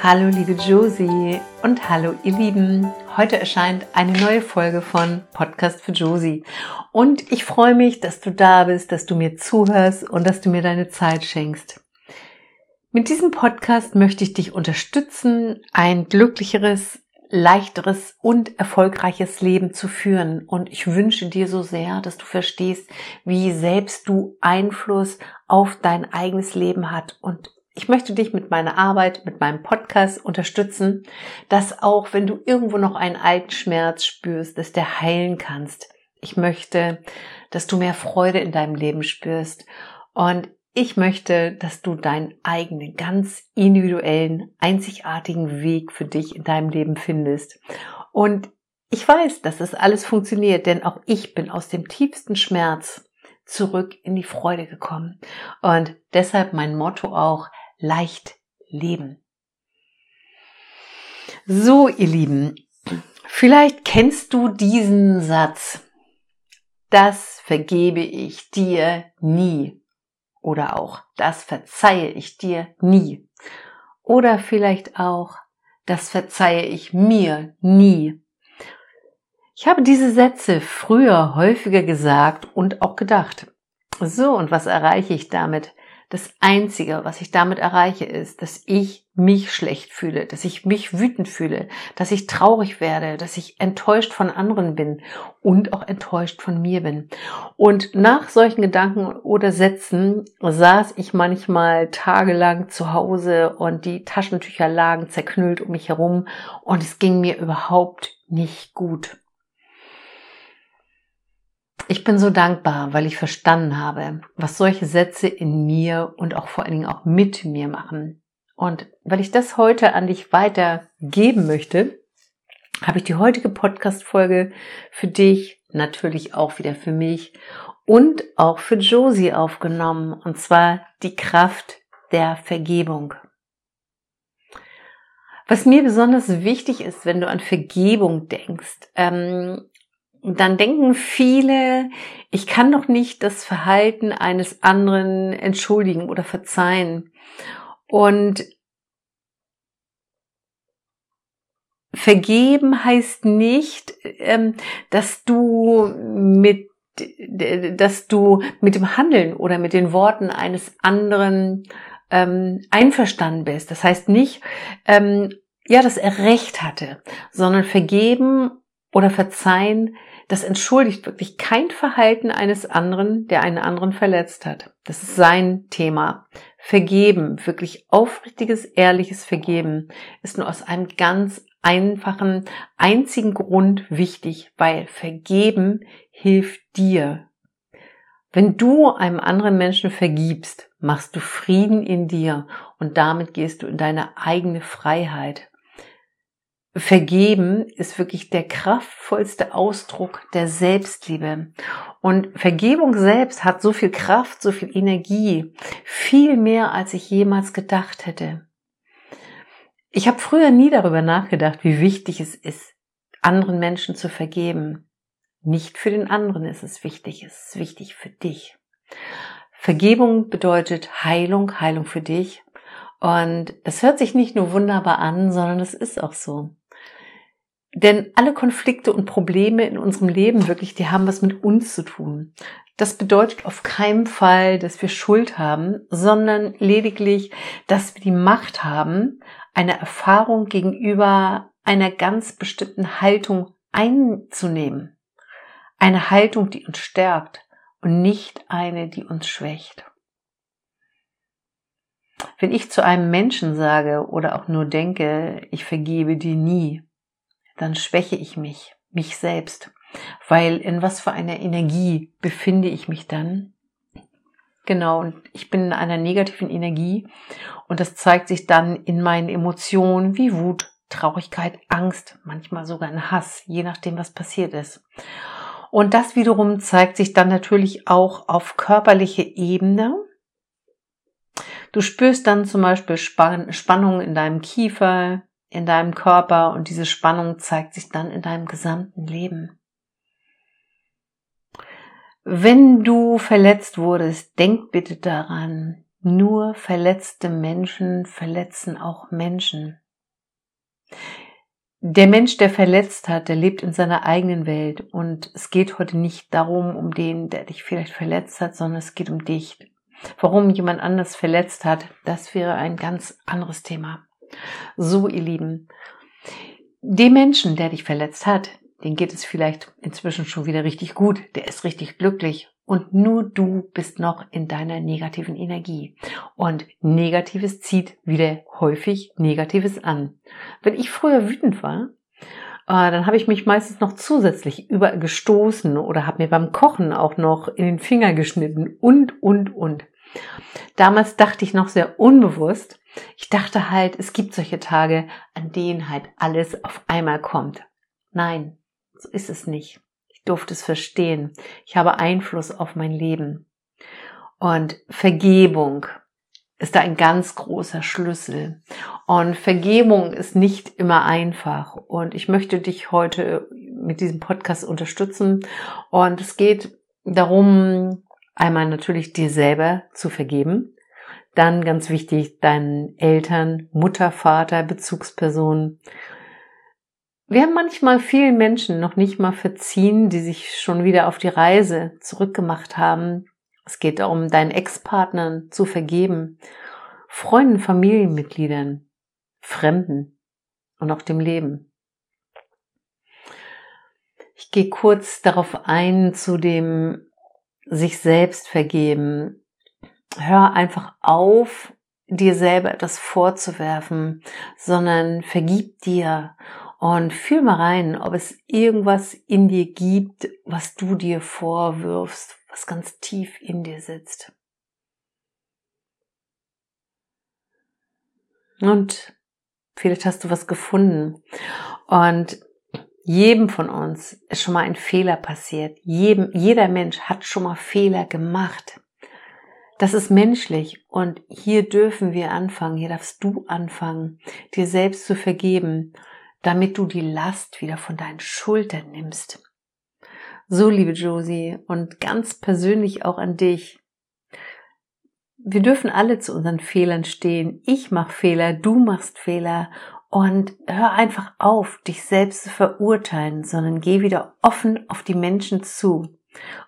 Hallo liebe Josie und hallo ihr Lieben. Heute erscheint eine neue Folge von Podcast für Josie. Und ich freue mich, dass du da bist, dass du mir zuhörst und dass du mir deine Zeit schenkst. Mit diesem Podcast möchte ich dich unterstützen, ein glücklicheres, leichteres und erfolgreiches Leben zu führen. Und ich wünsche dir so sehr, dass du verstehst, wie selbst du Einfluss auf dein eigenes Leben hat und ich möchte dich mit meiner Arbeit, mit meinem Podcast unterstützen, dass auch wenn du irgendwo noch einen alten Schmerz spürst, dass der heilen kannst. Ich möchte, dass du mehr Freude in deinem Leben spürst und ich möchte, dass du deinen eigenen, ganz individuellen, einzigartigen Weg für dich in deinem Leben findest. Und ich weiß, dass das alles funktioniert, denn auch ich bin aus dem tiefsten Schmerz zurück in die Freude gekommen. Und deshalb mein Motto auch, leicht leben. So, ihr Lieben, vielleicht kennst du diesen Satz. Das vergebe ich dir nie. Oder auch, das verzeihe ich dir nie. Oder vielleicht auch, das verzeihe ich mir nie. Ich habe diese Sätze früher häufiger gesagt und auch gedacht. So, und was erreiche ich damit? Das Einzige, was ich damit erreiche, ist, dass ich mich schlecht fühle, dass ich mich wütend fühle, dass ich traurig werde, dass ich enttäuscht von anderen bin und auch enttäuscht von mir bin. Und nach solchen Gedanken oder Sätzen saß ich manchmal tagelang zu Hause und die Taschentücher lagen zerknüllt um mich herum und es ging mir überhaupt nicht gut. Ich bin so dankbar, weil ich verstanden habe, was solche Sätze in mir und auch vor allen Dingen auch mit mir machen. Und weil ich das heute an dich weitergeben möchte, habe ich die heutige Podcast-Folge für dich, natürlich auch wieder für mich und auch für Josie aufgenommen. Und zwar die Kraft der Vergebung. Was mir besonders wichtig ist, wenn du an Vergebung denkst, ähm, dann denken viele, ich kann doch nicht das Verhalten eines anderen entschuldigen oder verzeihen. Und vergeben heißt nicht, ähm, dass du mit dass du mit dem Handeln oder mit den Worten eines anderen ähm, einverstanden bist. Das heißt nicht, ähm, ja, dass er recht hatte, sondern vergeben oder verzeihen das entschuldigt wirklich kein Verhalten eines anderen, der einen anderen verletzt hat. Das ist sein Thema. Vergeben, wirklich aufrichtiges, ehrliches Vergeben ist nur aus einem ganz einfachen, einzigen Grund wichtig, weil Vergeben hilft dir. Wenn du einem anderen Menschen vergibst, machst du Frieden in dir und damit gehst du in deine eigene Freiheit. Vergeben ist wirklich der kraftvollste Ausdruck der Selbstliebe. Und Vergebung selbst hat so viel Kraft, so viel Energie, viel mehr, als ich jemals gedacht hätte. Ich habe früher nie darüber nachgedacht, wie wichtig es ist, anderen Menschen zu vergeben. Nicht für den anderen ist es wichtig, es ist wichtig für dich. Vergebung bedeutet Heilung, Heilung für dich. Und es hört sich nicht nur wunderbar an, sondern es ist auch so. Denn alle Konflikte und Probleme in unserem Leben wirklich, die haben was mit uns zu tun. Das bedeutet auf keinen Fall, dass wir Schuld haben, sondern lediglich, dass wir die Macht haben, eine Erfahrung gegenüber einer ganz bestimmten Haltung einzunehmen. Eine Haltung, die uns stärkt und nicht eine, die uns schwächt. Wenn ich zu einem Menschen sage oder auch nur denke, ich vergebe dir nie, dann schwäche ich mich, mich selbst. Weil in was für einer Energie befinde ich mich dann? Genau, und ich bin in einer negativen Energie und das zeigt sich dann in meinen Emotionen wie Wut, Traurigkeit, Angst, manchmal sogar ein Hass, je nachdem, was passiert ist. Und das wiederum zeigt sich dann natürlich auch auf körperliche Ebene. Du spürst dann zum Beispiel Spannung in deinem Kiefer, in deinem Körper und diese Spannung zeigt sich dann in deinem gesamten Leben. Wenn du verletzt wurdest, denk bitte daran, nur verletzte Menschen verletzen auch Menschen. Der Mensch, der verletzt hat, der lebt in seiner eigenen Welt und es geht heute nicht darum, um den, der dich vielleicht verletzt hat, sondern es geht um dich. Warum jemand anders verletzt hat, das wäre ein ganz anderes Thema. So, ihr Lieben, dem Menschen, der dich verletzt hat, den geht es vielleicht inzwischen schon wieder richtig gut, der ist richtig glücklich und nur du bist noch in deiner negativen Energie. Und Negatives zieht wieder häufig Negatives an. Wenn ich früher wütend war, äh, dann habe ich mich meistens noch zusätzlich überall gestoßen oder habe mir beim Kochen auch noch in den Finger geschnitten und, und, und. Damals dachte ich noch sehr unbewusst. Ich dachte halt, es gibt solche Tage, an denen halt alles auf einmal kommt. Nein, so ist es nicht durfte es verstehen. Ich habe Einfluss auf mein Leben. Und Vergebung ist da ein ganz großer Schlüssel. Und Vergebung ist nicht immer einfach. Und ich möchte dich heute mit diesem Podcast unterstützen. Und es geht darum, einmal natürlich dir selber zu vergeben. Dann ganz wichtig, deinen Eltern, Mutter, Vater, Bezugspersonen, wir haben manchmal vielen Menschen noch nicht mal verziehen, die sich schon wieder auf die Reise zurückgemacht haben. Es geht darum, deinen Ex-Partnern zu vergeben, Freunden, Familienmitgliedern, Fremden und auch dem Leben. Ich gehe kurz darauf ein zu dem sich selbst vergeben. Hör einfach auf, dir selber etwas vorzuwerfen, sondern vergib dir und fühl mal rein, ob es irgendwas in dir gibt, was du dir vorwirfst, was ganz tief in dir sitzt. Und vielleicht hast du was gefunden. Und jedem von uns ist schon mal ein Fehler passiert. Jedem, jeder Mensch hat schon mal Fehler gemacht. Das ist menschlich und hier dürfen wir anfangen, hier darfst du anfangen, dir selbst zu vergeben damit du die Last wieder von deinen Schultern nimmst. So, liebe Josie, und ganz persönlich auch an dich. Wir dürfen alle zu unseren Fehlern stehen. Ich mache Fehler, du machst Fehler und hör einfach auf, dich selbst zu verurteilen, sondern geh wieder offen auf die Menschen zu.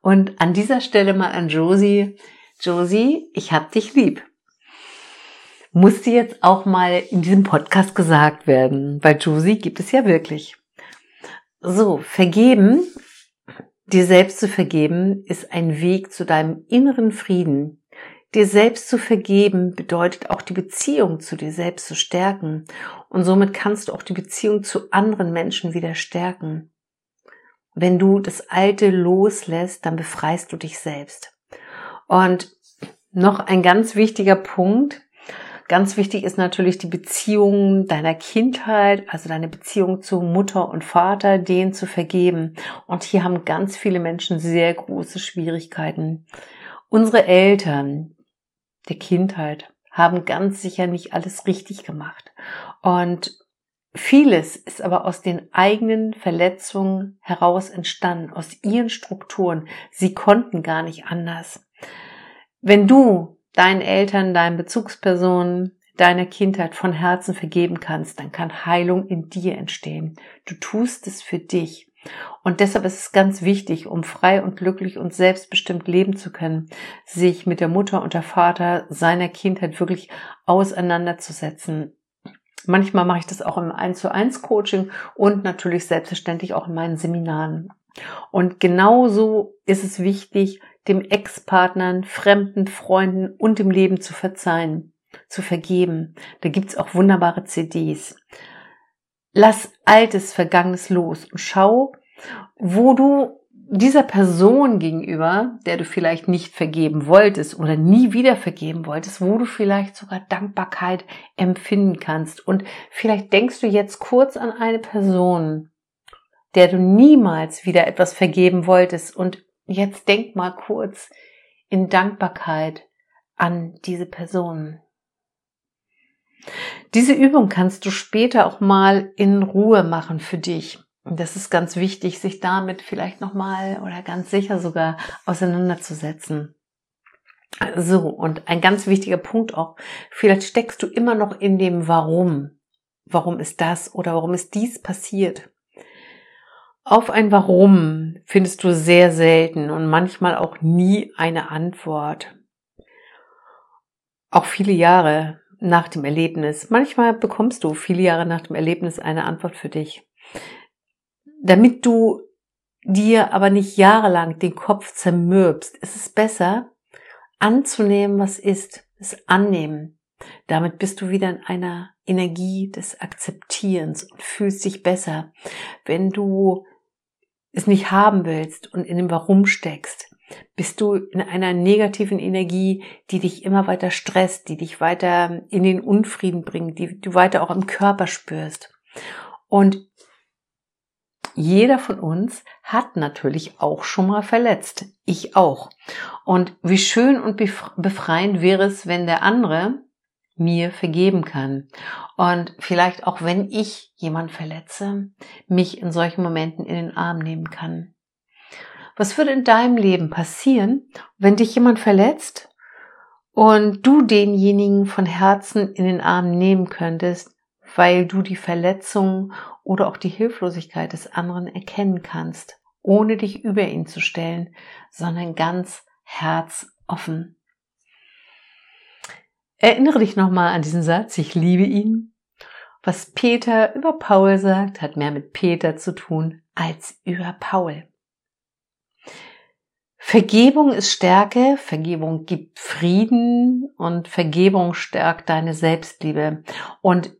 Und an dieser Stelle mal an Josie. Josie, ich hab dich lieb musste jetzt auch mal in diesem Podcast gesagt werden. Bei Josie gibt es ja wirklich. So, vergeben, dir selbst zu vergeben, ist ein Weg zu deinem inneren Frieden. Dir selbst zu vergeben bedeutet auch die Beziehung zu dir selbst zu stärken. Und somit kannst du auch die Beziehung zu anderen Menschen wieder stärken. Wenn du das Alte loslässt, dann befreist du dich selbst. Und noch ein ganz wichtiger Punkt, Ganz wichtig ist natürlich die Beziehung deiner Kindheit, also deine Beziehung zu Mutter und Vater, denen zu vergeben. Und hier haben ganz viele Menschen sehr große Schwierigkeiten. Unsere Eltern der Kindheit haben ganz sicher nicht alles richtig gemacht. Und vieles ist aber aus den eigenen Verletzungen heraus entstanden, aus ihren Strukturen. Sie konnten gar nicht anders. Wenn du deinen Eltern, deinen Bezugspersonen, deiner Kindheit von Herzen vergeben kannst, dann kann Heilung in dir entstehen. Du tust es für dich. Und deshalb ist es ganz wichtig, um frei und glücklich und selbstbestimmt leben zu können, sich mit der Mutter und der Vater seiner Kindheit wirklich auseinanderzusetzen. Manchmal mache ich das auch im 1 zu 1 Coaching und natürlich selbstverständlich auch in meinen Seminaren. Und genauso ist es wichtig, dem Ex-Partnern, fremden Freunden und dem Leben zu verzeihen, zu vergeben. Da gibt's auch wunderbare CDs. Lass altes, Vergangenes los und schau, wo du dieser Person gegenüber, der du vielleicht nicht vergeben wolltest oder nie wieder vergeben wolltest, wo du vielleicht sogar Dankbarkeit empfinden kannst. Und vielleicht denkst du jetzt kurz an eine Person, der du niemals wieder etwas vergeben wolltest und Jetzt denk mal kurz in Dankbarkeit an diese Person. Diese Übung kannst du später auch mal in Ruhe machen für dich. Und das ist ganz wichtig, sich damit vielleicht nochmal oder ganz sicher sogar auseinanderzusetzen. So, und ein ganz wichtiger Punkt auch, vielleicht steckst du immer noch in dem Warum. warum ist das oder warum ist dies passiert. Auf ein Warum findest du sehr selten und manchmal auch nie eine Antwort. Auch viele Jahre nach dem Erlebnis. Manchmal bekommst du viele Jahre nach dem Erlebnis eine Antwort für dich. Damit du dir aber nicht jahrelang den Kopf zermürbst, ist es besser, anzunehmen, was ist, es annehmen. Damit bist du wieder in einer Energie des Akzeptierens und fühlst dich besser. Wenn du es nicht haben willst und in dem Warum steckst, bist du in einer negativen Energie, die dich immer weiter stresst, die dich weiter in den Unfrieden bringt, die du weiter auch im Körper spürst. Und jeder von uns hat natürlich auch schon mal verletzt. Ich auch. Und wie schön und befreiend wäre es, wenn der andere mir vergeben kann. Und vielleicht auch wenn ich jemand verletze, mich in solchen Momenten in den Arm nehmen kann. Was würde in deinem Leben passieren, wenn dich jemand verletzt und du denjenigen von Herzen in den Arm nehmen könntest, weil du die Verletzung oder auch die Hilflosigkeit des anderen erkennen kannst, ohne dich über ihn zu stellen, sondern ganz herzoffen. Erinnere dich nochmal an diesen Satz, ich liebe ihn. Was Peter über Paul sagt, hat mehr mit Peter zu tun als über Paul. Vergebung ist Stärke, Vergebung gibt Frieden und Vergebung stärkt deine Selbstliebe. Und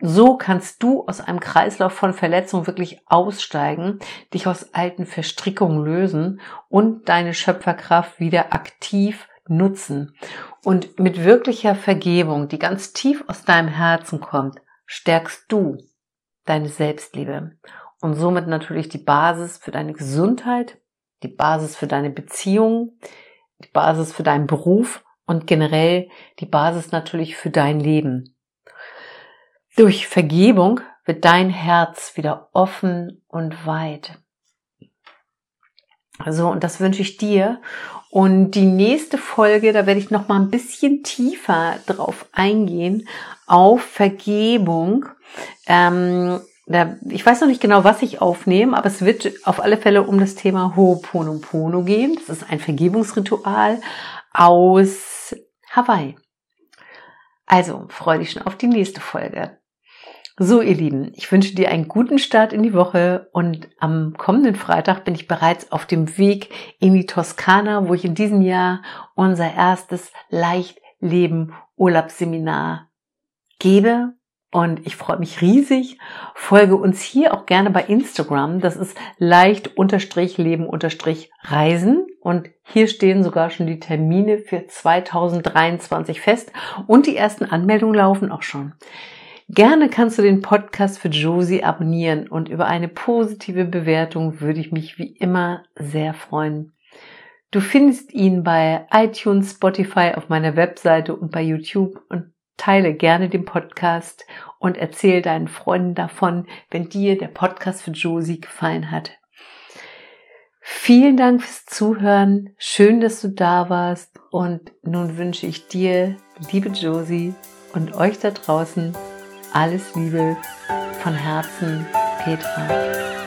so kannst du aus einem Kreislauf von Verletzung wirklich aussteigen, dich aus alten Verstrickungen lösen und deine Schöpferkraft wieder aktiv nutzen. Und mit wirklicher Vergebung, die ganz tief aus deinem Herzen kommt, stärkst du deine Selbstliebe und somit natürlich die Basis für deine Gesundheit, die Basis für deine Beziehung, die Basis für deinen Beruf und generell die Basis natürlich für dein Leben. Durch Vergebung wird dein Herz wieder offen und weit. So, und das wünsche ich dir. Und die nächste Folge, da werde ich noch mal ein bisschen tiefer drauf eingehen, auf Vergebung. Ähm, da, ich weiß noch nicht genau, was ich aufnehme, aber es wird auf alle Fälle um das Thema Ho'oponopono gehen. Das ist ein Vergebungsritual aus Hawaii. Also, freue dich schon auf die nächste Folge. So, ihr Lieben, ich wünsche dir einen guten Start in die Woche und am kommenden Freitag bin ich bereits auf dem Weg in die Toskana, wo ich in diesem Jahr unser erstes Leichtleben Urlaubsseminar gebe und ich freue mich riesig. Folge uns hier auch gerne bei Instagram. Das ist leicht unterstrich leben unterstrich reisen. Und hier stehen sogar schon die Termine für 2023 fest. Und die ersten Anmeldungen laufen auch schon. Gerne kannst du den Podcast für Josie abonnieren und über eine positive Bewertung würde ich mich wie immer sehr freuen. Du findest ihn bei iTunes, Spotify, auf meiner Webseite und bei YouTube und Teile gerne den Podcast und erzähl deinen Freunden davon, wenn dir der Podcast für Josie gefallen hat. Vielen Dank fürs Zuhören. Schön, dass du da warst. Und nun wünsche ich dir, liebe Josie und euch da draußen, alles Liebe von Herzen, Petra.